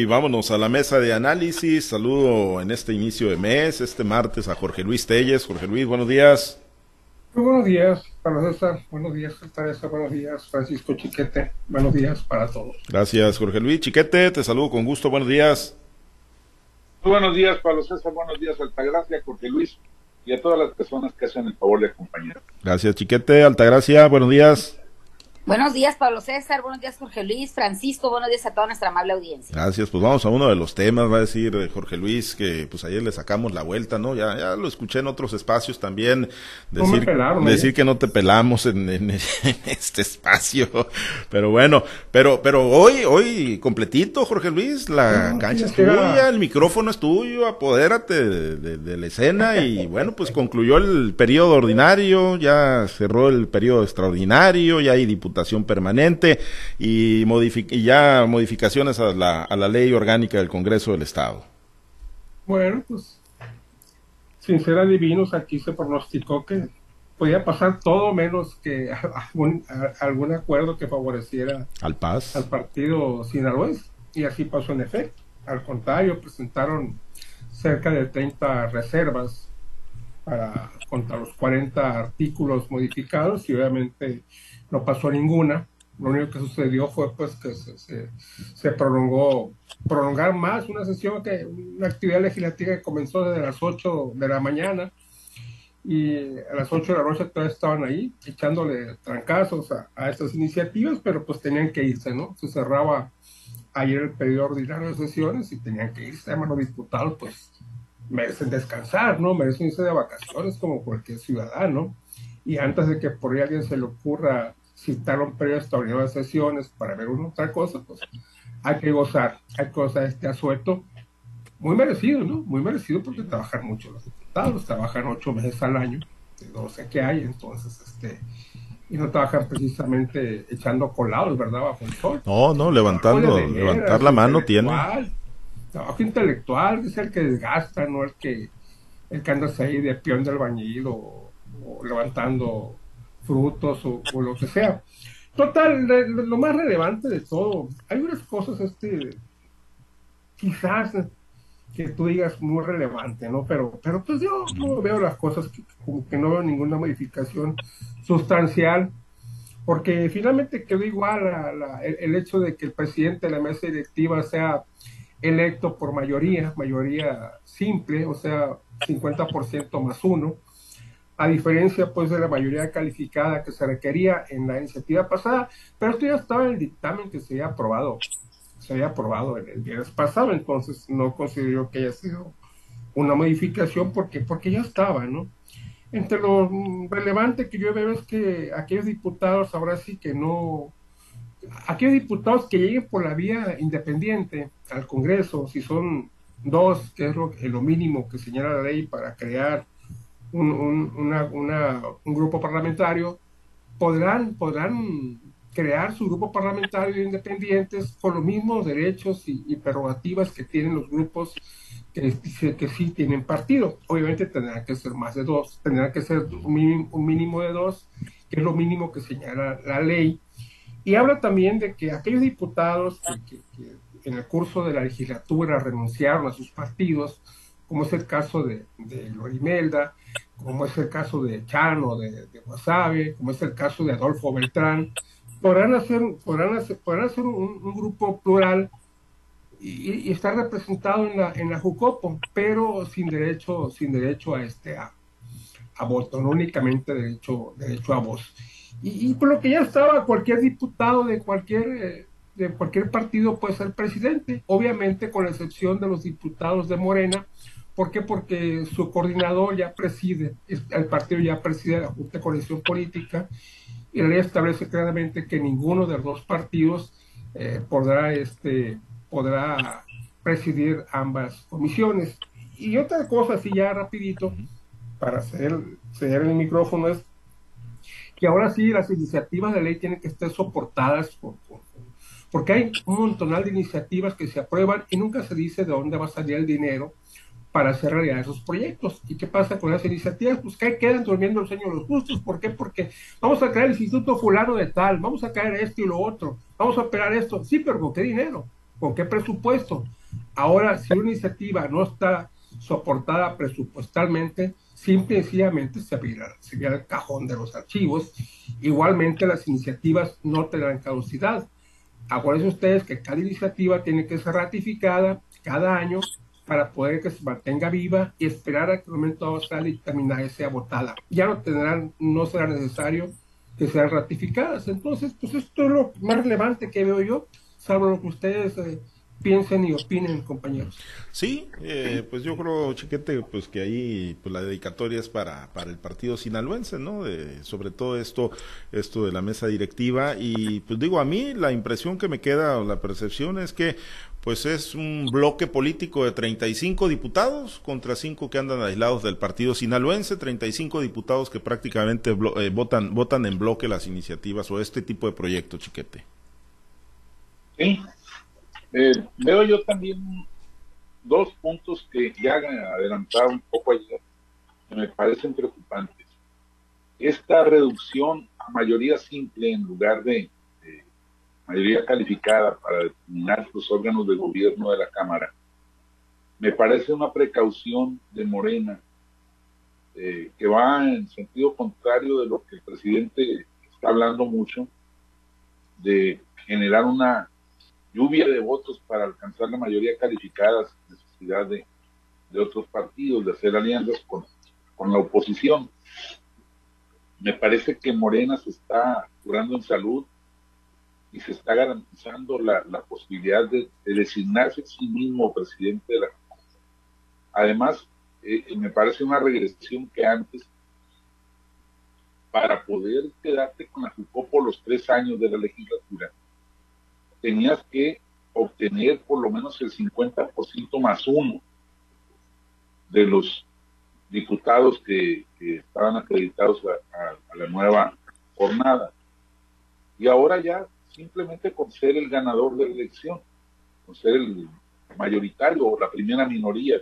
Y vámonos a la mesa de análisis. Saludo en este inicio de mes, este martes, a Jorge Luis Telles. Jorge Luis, buenos días. Muy buenos días, para César. Buenos días, Teresa. Buenos días, Francisco Chiquete. Buenos días para todos. Gracias, Jorge Luis. Chiquete, te saludo con gusto. Buenos días. Muy buenos días, Pablo César. Buenos días, Altagracia, Jorge Luis y a todas las personas que hacen el favor de acompañar. Gracias, Chiquete. Altagracia, buenos días. Buenos días, Pablo César. Buenos días, Jorge Luis. Francisco, buenos días a toda nuestra amable audiencia. Gracias. Pues vamos a uno de los temas, va a decir eh, Jorge Luis, que pues ayer le sacamos la vuelta, ¿no? Ya, ya lo escuché en otros espacios también. Decir, decir que no te pelamos en, en, este espacio. Pero bueno, pero, pero hoy, hoy completito, Jorge Luis, la cancha es tuya, el micrófono es tuyo, apodérate de, de la escena y bueno, pues concluyó el periodo ordinario, ya cerró el periodo extraordinario, ya hay diputados permanente y, y ya modificaciones a la, a la ley orgánica del Congreso del Estado. Bueno, pues sin ser adivinos, aquí se pronosticó que podía pasar todo menos que algún, algún acuerdo que favoreciera al Paz, al partido sinaloense. Y así pasó en efecto. Al contrario, presentaron cerca de 30 reservas para contra los 40 artículos modificados y obviamente no pasó ninguna. Lo único que sucedió fue pues que se, prolongó, prolongar más una sesión que, una actividad legislativa que comenzó desde las 8 de la mañana y a las 8 de la noche todavía estaban ahí echándole trancazos a, a estas iniciativas, pero pues tenían que irse, ¿no? Se cerraba ayer el periodo ordinario de sesiones y tenían que irse, además los diputados pues merecen descansar, ¿no? Merecen irse de vacaciones como cualquier ciudadano y antes de que por ahí alguien se le ocurra citar un periodo extraordinario de sesiones para ver una otra cosa, pues hay que gozar, hay que gozar este asueto muy merecido, ¿no? Muy merecido porque trabajan mucho los diputados, trabajan ocho meses al año, de 12 que hay, entonces, este, y no trabajan precisamente echando colados, ¿verdad? Bajo el sol. No, no, levantando, levantar la mano tiene. Trabajo intelectual, es el que desgasta, no el que, el que anda ahí de peón del bañil o, levantando frutos o, lo que sea. Total, lo más relevante de todo, hay unas cosas, este, quizás que tú digas muy relevante, ¿no? Pero, pero pues yo no veo las cosas como que no veo ninguna modificación sustancial, porque finalmente quedó igual el, hecho de que el presidente de la mesa directiva sea electo por mayoría, mayoría simple, o sea, 50% más uno, a diferencia pues de la mayoría calificada que se requería en la iniciativa pasada, pero esto ya estaba en el dictamen que se había aprobado, se había aprobado el, el viernes pasado, entonces no considero que haya sido una modificación porque, porque ya estaba, ¿no? Entre lo relevante que yo veo es que aquellos diputados ahora sí que no, aquellos diputados que lleguen por la vía independiente al Congreso, si son dos, que es lo, lo mínimo que señala la ley para crear un, un, grupo parlamentario, podrán, podrán crear su grupo parlamentario independientes con los mismos derechos y, prerrogativas que tienen los grupos que, que sí tienen partido. Obviamente tendrán que ser más de dos, tendrán que ser un mínimo, de dos, que es lo mínimo que señala la ley. Y habla también de que aquellos diputados que, en el curso de la legislatura renunciaron a sus partidos, como es el caso de, de Lorimelda, como es el caso de Chano, de, de Wasabe, como es el caso de Adolfo Beltrán, podrán hacer, podrán hacer, podrán hacer un, grupo plural y, estar representado en la, en la Jucopo, pero sin derecho, sin derecho a este a, voto, no únicamente derecho, derecho a voz. Y, por lo que ya estaba, cualquier diputado de cualquier eh, de cualquier partido puede ser presidente, obviamente con la excepción de los diputados de Morena, ¿Por qué? Porque su coordinador ya preside, el partido ya preside la Junta de Coalición Política y la ley establece claramente que ninguno de los dos partidos eh, podrá, este, podrá presidir ambas comisiones. Y otra cosa, así ya rapidito, para ceder el micrófono, es que ahora sí las iniciativas de ley tienen que estar soportadas por, porque hay un montonal de iniciativas que se aprueban y nunca se dice de dónde va a salir el dinero para hacer realidad esos proyectos. ¿Y qué pasa con las iniciativas? Pues que quedan durmiendo el sueño los justos. ¿Por qué? Porque vamos a crear el instituto fulano de tal, vamos a caer esto y lo otro, vamos a operar esto. Sí, pero ¿con qué dinero? ¿Con qué presupuesto? Ahora, si una iniciativa no está soportada presupuestalmente, simple y sencillamente se sería el cajón de los archivos. Igualmente, las iniciativas no tendrán caducidad. Acuérdense ustedes que cada iniciativa tiene que ser ratificada cada año para poder que se mantenga viva y esperar a que el momento sea dictaminada y sea votada. Ya no tendrán, no será necesario que sean ratificadas. Entonces, pues esto es lo más relevante que veo yo, salvo lo que ustedes eh, piensen y opinen, compañeros. Sí, eh, pues yo creo, Chiquete, pues que ahí pues la dedicatoria es para, para el partido sinaloense, ¿no? De, sobre todo esto, esto de la mesa directiva y pues digo, a mí la impresión que me queda o la percepción es que pues es un bloque político de 35 diputados contra 5 que andan aislados del partido sinaloense, 35 diputados que prácticamente eh, votan, votan en bloque las iniciativas o este tipo de proyectos, chiquete. Sí, eh, veo yo también dos puntos que ya adelantado un poco ayer, que me parecen preocupantes. Esta reducción a mayoría simple en lugar de mayoría calificada para determinar los órganos de gobierno de la Cámara, me parece una precaución de Morena eh, que va en sentido contrario de lo que el presidente está hablando mucho, de generar una lluvia de votos para alcanzar la mayoría calificada sin necesidad de, de otros partidos, de hacer alianzas con, con la oposición. Me parece que Morena se está curando en salud, y se está garantizando la, posibilidad de, designarse a sí mismo presidente de la Además, eh, me parece una regresión que antes, para poder quedarte con la por los tres años de la legislatura, tenías que obtener por lo menos el 50% más uno de los diputados que, estaban acreditados a la nueva jornada. Y ahora ya simplemente con ser el ganador de la elección, con ser el mayoritario o la primera minoría.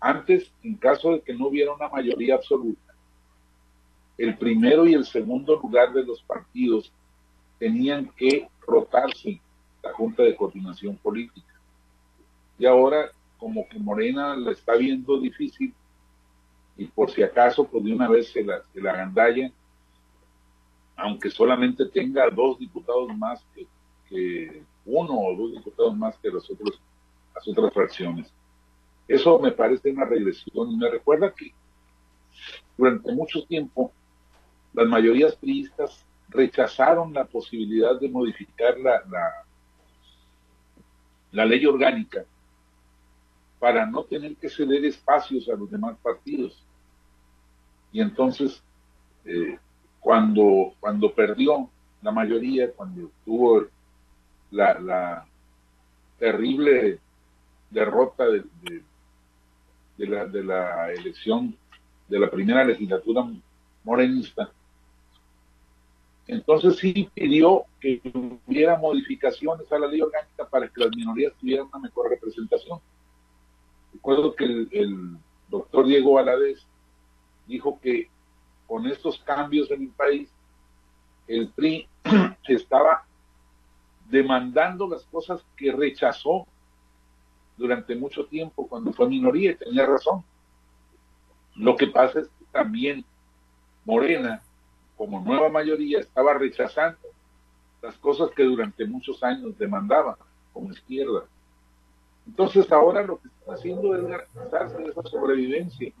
Antes, en caso de que no hubiera una mayoría absoluta, el primero y el segundo lugar de los partidos tenían que rotarse la Junta de Coordinación Política. Y ahora, como que Morena la está viendo difícil, y por si acaso, pues de una vez se la, se la agandalla aunque solamente tenga dos diputados más que, uno o dos diputados más que los otros, las otras fracciones. Eso me parece una regresión y me recuerda que durante mucho tiempo las mayorías priistas rechazaron la posibilidad de modificar la, la, la ley orgánica para no tener que ceder espacios a los demás partidos. Y entonces eh, cuando, cuando perdió la mayoría, cuando tuvo la, terrible derrota de, de, la, de la elección de la primera legislatura morenista, entonces sí pidió que hubiera modificaciones a la ley orgánica para que las minorías tuvieran una mejor representación. Recuerdo que el, el doctor Diego Valadez dijo que con estos cambios en el país, el PRI estaba demandando las cosas que rechazó durante mucho tiempo cuando fue minoría y tenía razón. Lo que pasa es que también Morena, como nueva mayoría, estaba rechazando las cosas que durante muchos años demandaba como izquierda. Entonces ahora lo que está haciendo es garantizarse esa sobrevivencia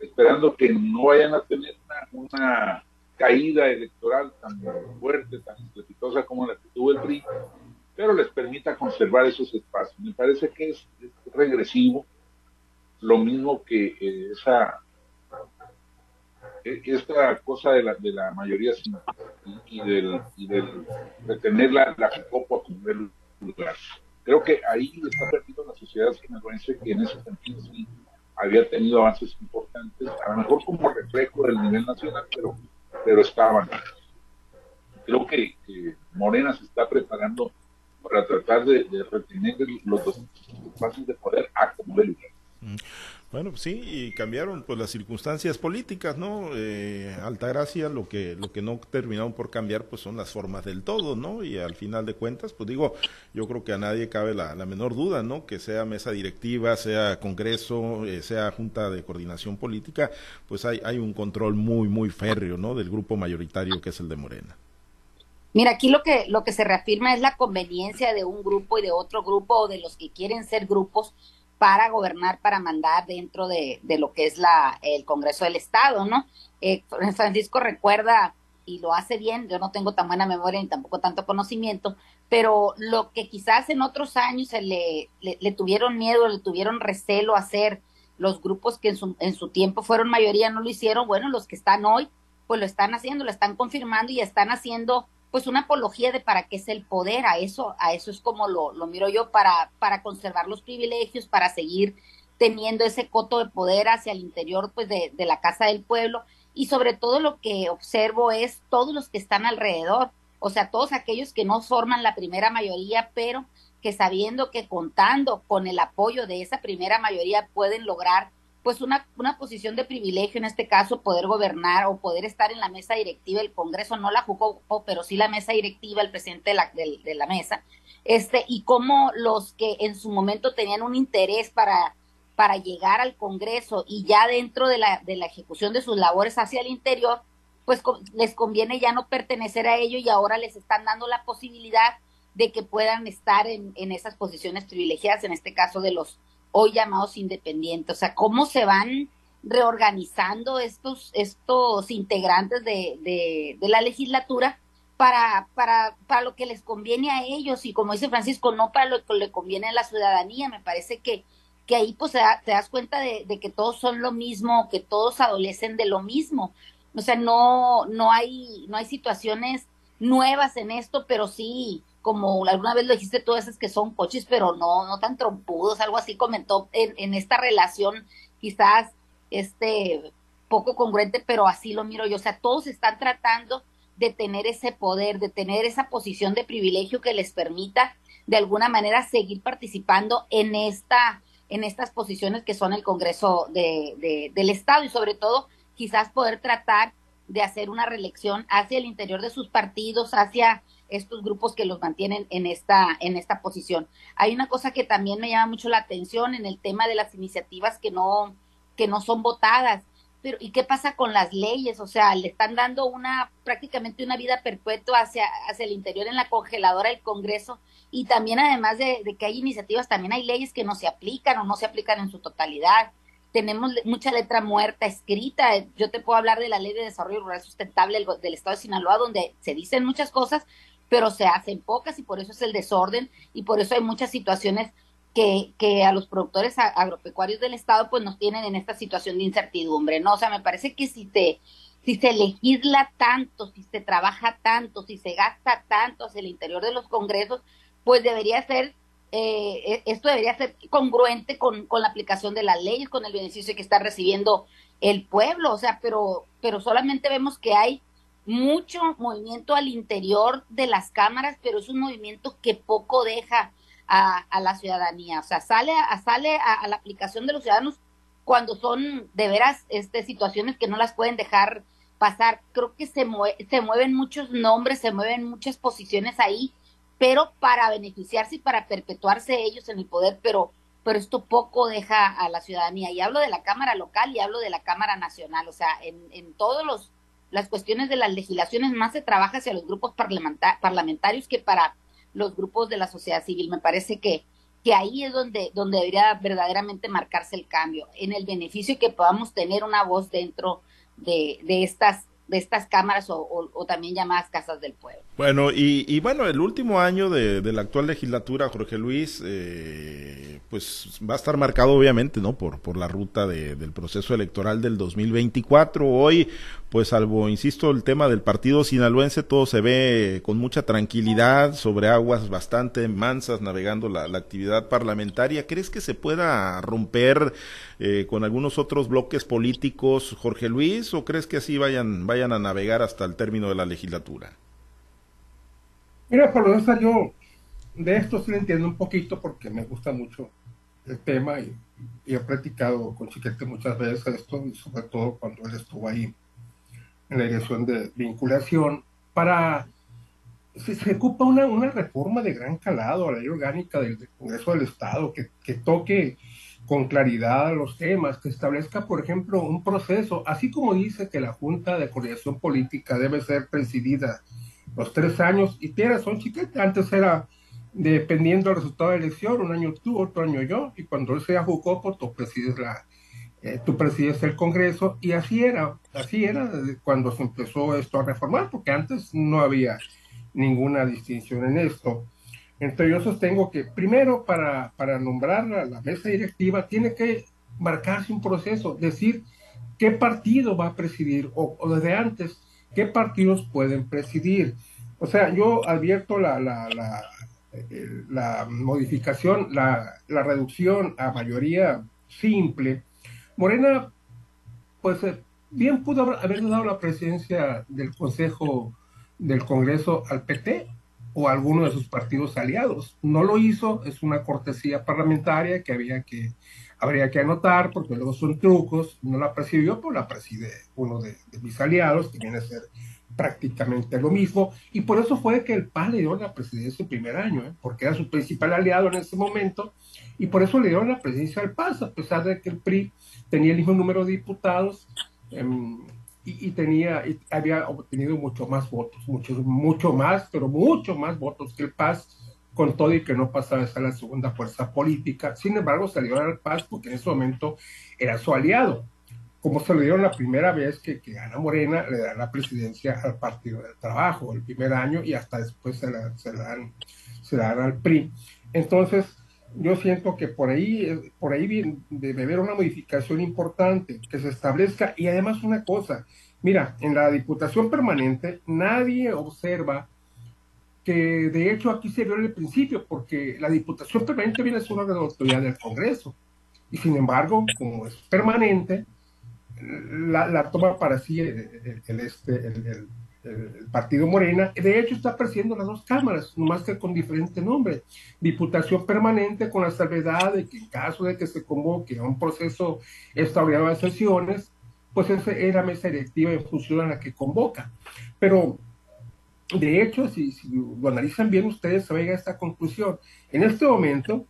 esperando que no vayan a tener una, caída electoral tan fuerte, tan estrepitosa como la que tuvo el PRI, pero les permita conservar esos espacios. Me parece que es, regresivo, lo mismo que eh, esa e, esta cosa de la, de la mayoría y, del, y del, de tener la, la como lugar. Creo que ahí está perdiendo la sociedad sinaloense que en ese sentido sí había tenido avances importantes, a lo mejor como reflejo del nivel nacional, pero, pero estaban. Creo que, Morena se está preparando para tratar de, retener los dos espacios de poder a como Bueno, pues sí, y cambiaron pues las circunstancias políticas, ¿no? Eh, Altagracia, lo que lo que no terminaron por cambiar pues son las formas del todo, ¿no? Y al final de cuentas, pues digo, yo creo que a nadie cabe la, menor duda, ¿no? Que sea mesa directiva, sea congreso, eh, sea junta de coordinación política, pues hay, hay un control muy, muy férreo, ¿no? Del grupo mayoritario que es el de Morena. Mira, aquí lo que, lo que se reafirma es la conveniencia de un grupo y de otro grupo o de los que quieren ser grupos para gobernar, para mandar dentro de, de lo que es la, el Congreso del Estado, ¿no? Eh, Francisco recuerda, y lo hace bien, yo no tengo tan buena memoria ni tampoco tanto conocimiento, pero lo que quizás en otros años se le, le, tuvieron miedo, le tuvieron recelo hacer los grupos que en su, en su tiempo fueron mayoría no lo hicieron, bueno, los que están hoy, pues lo están haciendo, lo están confirmando y están haciendo pues una apología de para qué es el poder, a eso, a eso es como lo, lo miro yo, para, para conservar los privilegios, para seguir teniendo ese coto de poder hacia el interior pues de, de la casa del pueblo. Y sobre todo lo que observo es todos los que están alrededor, o sea, todos aquellos que no forman la primera mayoría, pero que sabiendo que contando con el apoyo de esa primera mayoría pueden lograr pues una, una posición de privilegio, en este caso poder gobernar o poder estar en la mesa directiva, el Congreso no la jugó, pero sí la mesa directiva, el presidente de la, de, la mesa, este, y cómo los que en su momento tenían un interés para, para llegar al Congreso y ya dentro de la, de la ejecución de sus labores hacia el interior, pues les conviene ya no pertenecer a ello y ahora les están dando la posibilidad de que puedan estar en, en esas posiciones privilegiadas, en este caso de los hoy llamados independientes, o sea, cómo se van reorganizando estos, estos integrantes de, de, la legislatura para, para, para lo que les conviene a ellos y como dice Francisco, no para lo que le conviene a la ciudadanía. Me parece que, que ahí pues te das cuenta de, de, que todos son lo mismo, que todos adolecen de lo mismo. O sea, no, no hay, no hay situaciones nuevas en esto, pero sí como alguna vez lo dijiste tú, esas que son coches, pero no, no tan trompudos, algo así comentó en, en esta relación, quizás este poco congruente, pero así lo miro yo. O sea, todos están tratando de tener ese poder, de tener esa posición de privilegio que les permita de alguna manera seguir participando en esta, en estas posiciones que son el Congreso de, de, del Estado y sobre todo quizás poder tratar de hacer una reelección hacia el interior de sus partidos, hacia estos grupos que los mantienen en esta, en esta posición. Hay una cosa que también me llama mucho la atención en el tema de las iniciativas que no, que no son votadas. Pero, ¿y qué pasa con las leyes? O sea, le están dando una, prácticamente una vida perpetua hacia, hacia el interior en la congeladora del Congreso. Y también, además de, de que hay iniciativas, también hay leyes que no se aplican o no se aplican en su totalidad tenemos mucha letra muerta escrita. Yo te puedo hablar de la Ley de Desarrollo Rural Sustentable del, Estado de Sinaloa, donde se dicen muchas cosas, pero se hacen pocas y por eso es el desorden y por eso hay muchas situaciones que, que a los productores agropecuarios del estado pues nos tienen en esta situación de incertidumbre, ¿no? O sea, me parece que si te si se legisla tanto, si se trabaja tanto, si se gasta tanto hacia el interior de los congresos, pues debería ser, eh, e, esto debería ser congruente con, con la aplicación de las leyes, con el beneficio que está recibiendo el pueblo, o sea, pero, pero solamente vemos que hay mucho movimiento al interior de las cámaras, pero es un movimiento que poco deja a, la ciudadanía. O sea, sale, a, sale a, la aplicación de los ciudadanos cuando son de veras este, situaciones que no las pueden dejar pasar. Creo que se, se mueven muchos nombres, se mueven muchas posiciones ahí, pero para beneficiarse y para perpetuarse ellos en el poder, pero, pero esto poco deja a la ciudadanía. Y hablo de la Cámara local y hablo de la Cámara nacional. O sea, en, en todos los las cuestiones de las legislaciones más se trabaja hacia los grupos parlamentarios que para los grupos de la sociedad civil. Me parece que, que ahí es donde, donde debería verdaderamente marcarse el cambio, en el beneficio que podamos tener una voz dentro de, de estas de estas cámaras o, también llamadas casas del pueblo. Bueno, y, y bueno, el último año de, la actual legislatura, Jorge Luis, eh, pues va a estar marcado obviamente, ¿no? Por, por la ruta de, del proceso electoral del 2024. Hoy, pues salvo, insisto, el tema del partido sinaloense, todo se ve con mucha tranquilidad, sobre aguas bastante mansas, navegando la, actividad parlamentaria. ¿Crees que se pueda romper eh, con algunos otros bloques políticos, Jorge Luis, o crees que así vayan a navegar hasta el término de la legislatura? Mira, por lo yo de esto sí lo entiendo un poquito porque me gusta mucho el tema y, he platicado con Chiquete muchas veces esto, y sobre todo cuando él estuvo ahí en la dirección de vinculación, para se, se ocupa una, una, reforma de gran calado a la ley orgánica del, Congreso del Estado que, que, toque con claridad los temas, que establezca, por ejemplo, un proceso, así como dice que la Junta de Coordinación Política debe ser presidida los tres años, y tiene son chiquete, antes era dependiendo del resultado de la elección, un año tú, otro año yo, y cuando él sea Jucopo, tú presides la, eh, tú presides el Congreso, y así era, así era cuando se empezó esto a reformar, porque antes no había ninguna distinción en esto. Entonces yo sostengo que primero para, para nombrar a la mesa directiva tiene que marcarse un proceso, decir qué partido va a presidir o, desde antes qué partidos pueden presidir. O sea, yo advierto la, la, la, eh, la modificación, la, la, reducción a mayoría simple. Morena, pues eh, bien pudo haber dado la presidencia del Consejo del Congreso al PT o alguno de sus partidos aliados. No lo hizo, es una cortesía parlamentaria que había que habría que anotar porque luego son trucos, no la presidió, pues la preside uno de, mis aliados, que viene a ser prácticamente lo mismo, y por eso fue que el PAN le dio la presidencia el primer año, ¿eh? porque era su principal aliado en ese momento, y por eso le dio la presidencia al PAS, a pesar de que el PRI tenía el mismo número de diputados, em, y, tenía, había obtenido mucho más votos, mucho, mucho más, pero mucho más votos que el PAS, con todo y que no pasaba a la segunda fuerza política. Sin embargo, salió al PAS porque en ese momento era su aliado. Como se lo dieron la primera vez que, que gana Morena, le dan la presidencia al Partido del Trabajo el primer año y hasta después se la, se la dan, se la dan al PRI. Entonces, yo siento que por ahí, por ahí debe haber una modificación importante que se establezca y además una cosa, mira, en la Diputación Permanente nadie observa que de hecho aquí se vio en el principio porque la Diputación Permanente viene a ser una de las autoridades del Congreso y sin embargo, como es permanente, la, toma para sí el, este, el, el partido Morena, de hecho está presidiendo las dos cámaras, nomás que con diferente nombre. Diputación permanente con la salvedad de que en caso de que se convoque a un proceso extraordinario de sesiones, pues esa era mesa directiva en función a la que convoca. Pero de hecho, si, si lo analizan bien ustedes, se va a esta conclusión. En este momento,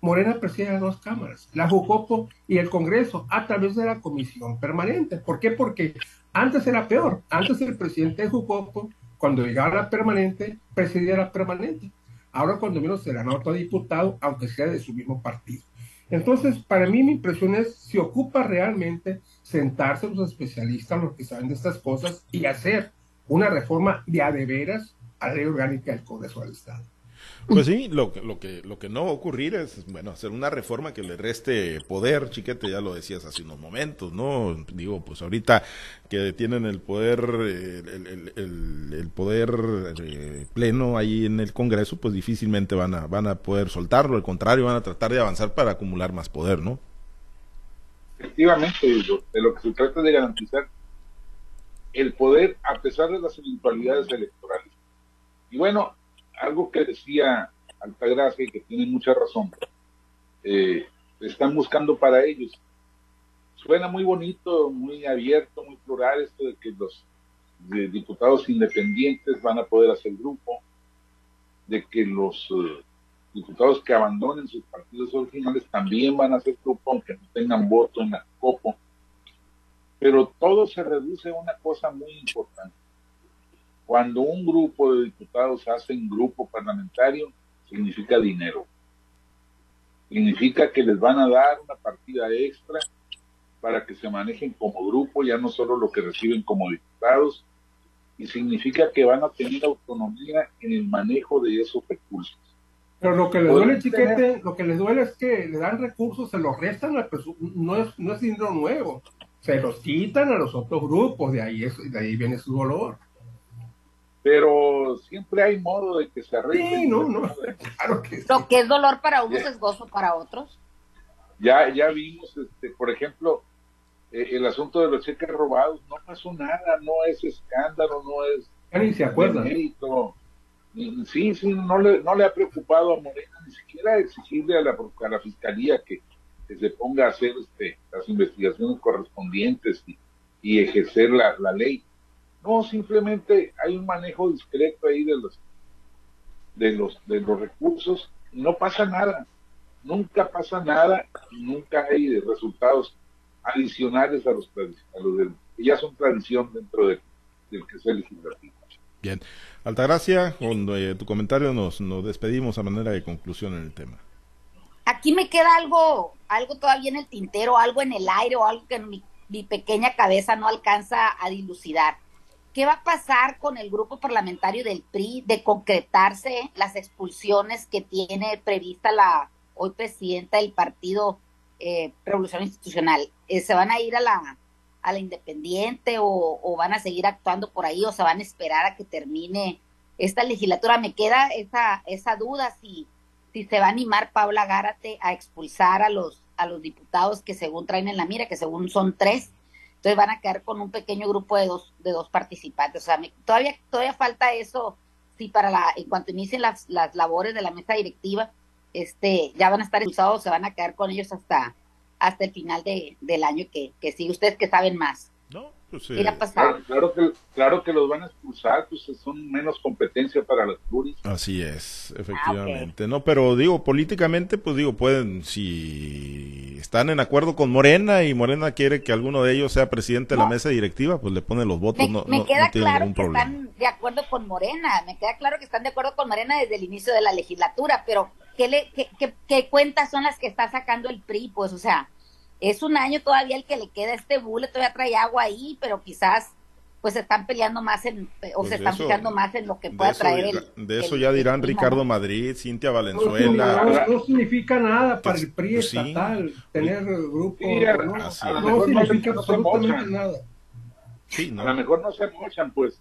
Morena preside las dos cámaras, la Jucopo y el Congreso, a través de la comisión permanente. ¿Por qué? Porque antes era peor. Antes el presidente de Jucopo, cuando llegaba a la permanente, presidía la permanente. Ahora cuando menos será otro diputado, aunque sea de su mismo partido. Entonces, para mí mi impresión es si ocupa realmente sentarse los especialistas, los que saben de estas cosas, y hacer una reforma de a de veras a la ley orgánica del Congreso del Estado. Pues sí, lo, lo, que, lo que no va a ocurrir es, bueno, hacer una reforma que le reste poder, chiquete, ya lo decías hace unos momentos, ¿no? Digo, pues ahorita que tienen el poder, el, el, poder eh, pleno ahí en el Congreso, pues difícilmente van a, van a poder soltarlo, al contrario, van a tratar de avanzar para acumular más poder, ¿no? Efectivamente, de lo que se trata de garantizar el poder a pesar de las eventualidades electorales. Y bueno, algo que decía Altagracia y que tiene mucha razón, eh, están buscando para ellos. Suena muy bonito, muy abierto, muy plural esto de que los diputados independientes van a poder hacer grupo, de que los eh, diputados que abandonen sus partidos originales también van a hacer grupo, aunque no tengan voto en la COPO. Pero todo se reduce a una cosa muy importante cuando un grupo de diputados hace un grupo parlamentario, significa dinero. Significa que les van a dar una partida extra para que se manejen como grupo, ya no solo lo que reciben como diputados, y significa que van a tener autonomía en el manejo de esos recursos. Pero lo que les duele, chiquete, lo que les duele es que le dan recursos, se los restan, no es, no es dinero nuevo, se los quitan a los otros grupos, de ahí, es, de ahí viene su dolor pero siempre hay modo de que se arregle. Sí, no, no, claro que Lo que es dolor para unos es gozo para otros. Ya, ya vimos, este, por ejemplo, eh, el asunto de los cheques robados, no pasó nada, no es escándalo, no es... Ya ni se acuerdan. Sí, sí, no le, no le ha preocupado a Morena ni siquiera exigirle a la, a la fiscalía que, se ponga a hacer este, las investigaciones correspondientes y, y ejercer la, la, ley. No, simplemente hay un manejo discreto ahí de los de los de los recursos y no pasa nada. Nunca pasa nada y nunca hay resultados adicionales a los, a los que ya son tradición dentro del, del que es el legislativo. Bien. Altagracia, con eh, tu comentario nos, nos despedimos a manera de conclusión en el tema. Aquí me queda algo, algo todavía en el tintero, algo en el aire o algo que mi, mi pequeña cabeza no alcanza a dilucidar. ¿Qué va a pasar con el grupo parlamentario del PRI de concretarse las expulsiones que tiene prevista la hoy presidenta del Partido eh, Revolución Institucional? Eh, ¿Se van a ir a la, a la independiente o, van a seguir actuando por ahí o se van a esperar a que termine esta legislatura. Me queda esa, esa duda si, si se va a animar Paula Gárate a expulsar a los, a los diputados que según traen en la mira, que según son tres, entonces van a quedar con un pequeño grupo de dos, de dos participantes. O sea, todavía, todavía falta eso, si para la, en cuanto inicien las, las labores de la mesa directiva, este, ya van a estar expulsados, se van a quedar con ellos hasta, hasta el final de, del año que, que sí, ustedes que saben más. No, pues, claro, que, claro que los van a expulsar, pues son menos competencia para los pluris. Así es, efectivamente. Ah, no, pero digo, políticamente, pues digo, pueden, si están en acuerdo con Morena y Morena quiere que alguno de ellos sea presidente de la mesa directiva, pues le ponen los votos. Me, no, me queda claro que están de acuerdo con Morena, me queda claro que están de acuerdo con Morena desde el inicio de la legislatura, pero ¿qué, le, qué, qué, qué cuentas son las que está sacando el PRI? Pues, o sea es un año todavía el que le queda este bule, todavía trae agua ahí, pero quizás pues se están peleando más en, o pues se están fijando más en lo que pueda traer el, De eso ya dirán Ricardo Madrid, Cintia Valenzuela. No, significa nada para el PRI pues estatal tener grupo, no, significa absolutamente nada. Sí, A lo mejor no se mochan, pues.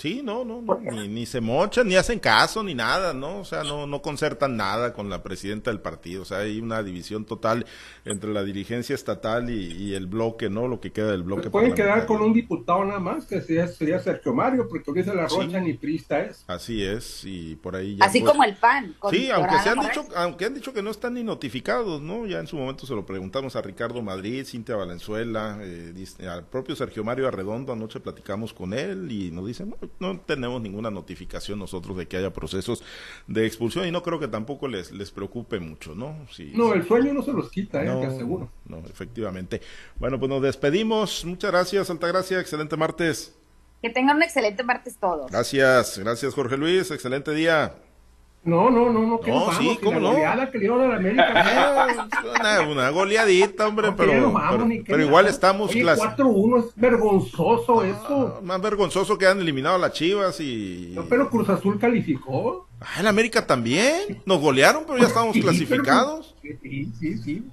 Sí, no, no, no ni, ni, se mochan, ni hacen caso, ni nada, ¿no? O sea, no, no concertan nada con la presidenta del partido. O sea, hay una división total entre la dirigencia estatal y, el bloque, ¿no? Lo que queda del bloque. pueden quedar con un diputado nada más, que sería, sería Sergio Mario, porque dice la Rocha ni Prista es. Así es, y por ahí ya. Así pues como el PAN. sí, aunque, se han dicho, aunque han dicho que no están ni notificados, ¿no? Ya en su momento se lo preguntamos a Ricardo Madrid, Cintia Valenzuela, eh, al propio Sergio Mario Arredondo, anoche platicamos con él y nos dicen, no, no tenemos ninguna notificación nosotros de que haya procesos de expulsión y no creo que tampoco les, les preocupe mucho, ¿no? no, el sueño no se los quita, eh, no, te aseguro. No, efectivamente. Bueno, pues nos despedimos. Muchas gracias, Altagracia. Excelente martes. Que tengan un excelente martes todos. Gracias, gracias Jorge Luis. Excelente día. No, no, no, no. No, sí, ¿cómo no? que le a la América. una, una, goleadita, hombre, pero, pero, igual estamos. 4-1 es vergonzoso eso. Más vergonzoso que han eliminado a las Chivas y. No, pero Cruz Azul calificó. Ah, en América también. Nos golearon, pero ya estamos clasificados. sí, sí, sí.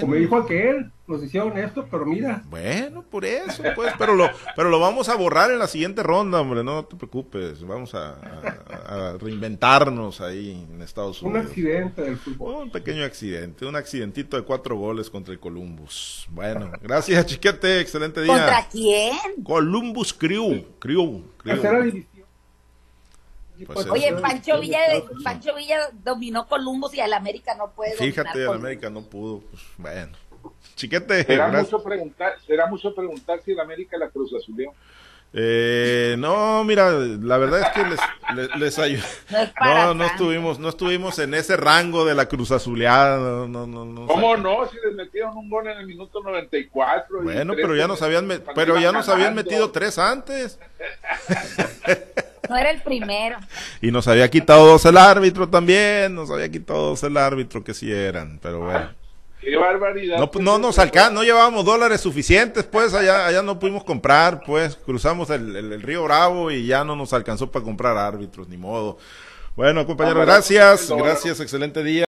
Como dijo aquel, nos hicieron esto, pero mira. Bueno, por eso, pues, pero lo, pero lo vamos a borrar en la siguiente ronda, hombre, no te preocupes, vamos a, reinventarnos ahí en Estados Unidos. Un accidente del fútbol. Un pequeño accidente, un accidentito de cuatro goles contra el Columbus. Bueno, gracias, chiquete, excelente día. ¿Contra quién? Columbus Crew, Crew, Crew. Pues Oye, Pancho Villa, Pancho Villa dominó Columbus y al América no puede. Fíjate, al América no pudo. Pues, bueno. Chiquete. Será mucho, preguntar, será mucho preguntar si el América la Cruz Azuleó. Eh, no, mira, la verdad es que les, les, ayudó. No, no, estuvimos, no estuvimos en ese rango de la Cruz Azuleada. No, no, no, ¿Cómo no? Si les metieron un gol en el minuto 94. Bueno, pero ya nos habían, pero ya nos habían metido tres antes. No era el primero. Y nos había quitado dos el árbitro también, nos había quitado dos el árbitro que sí eran, pero bueno. Qué barbaridad. No, no nos alcanza, no llevábamos dólares suficientes, pues allá, allá no pudimos comprar, pues cruzamos el, el, río Bravo y ya no nos alcanzó para comprar árbitros, ni modo. Bueno, compañero, gracias, gracias, excelente día.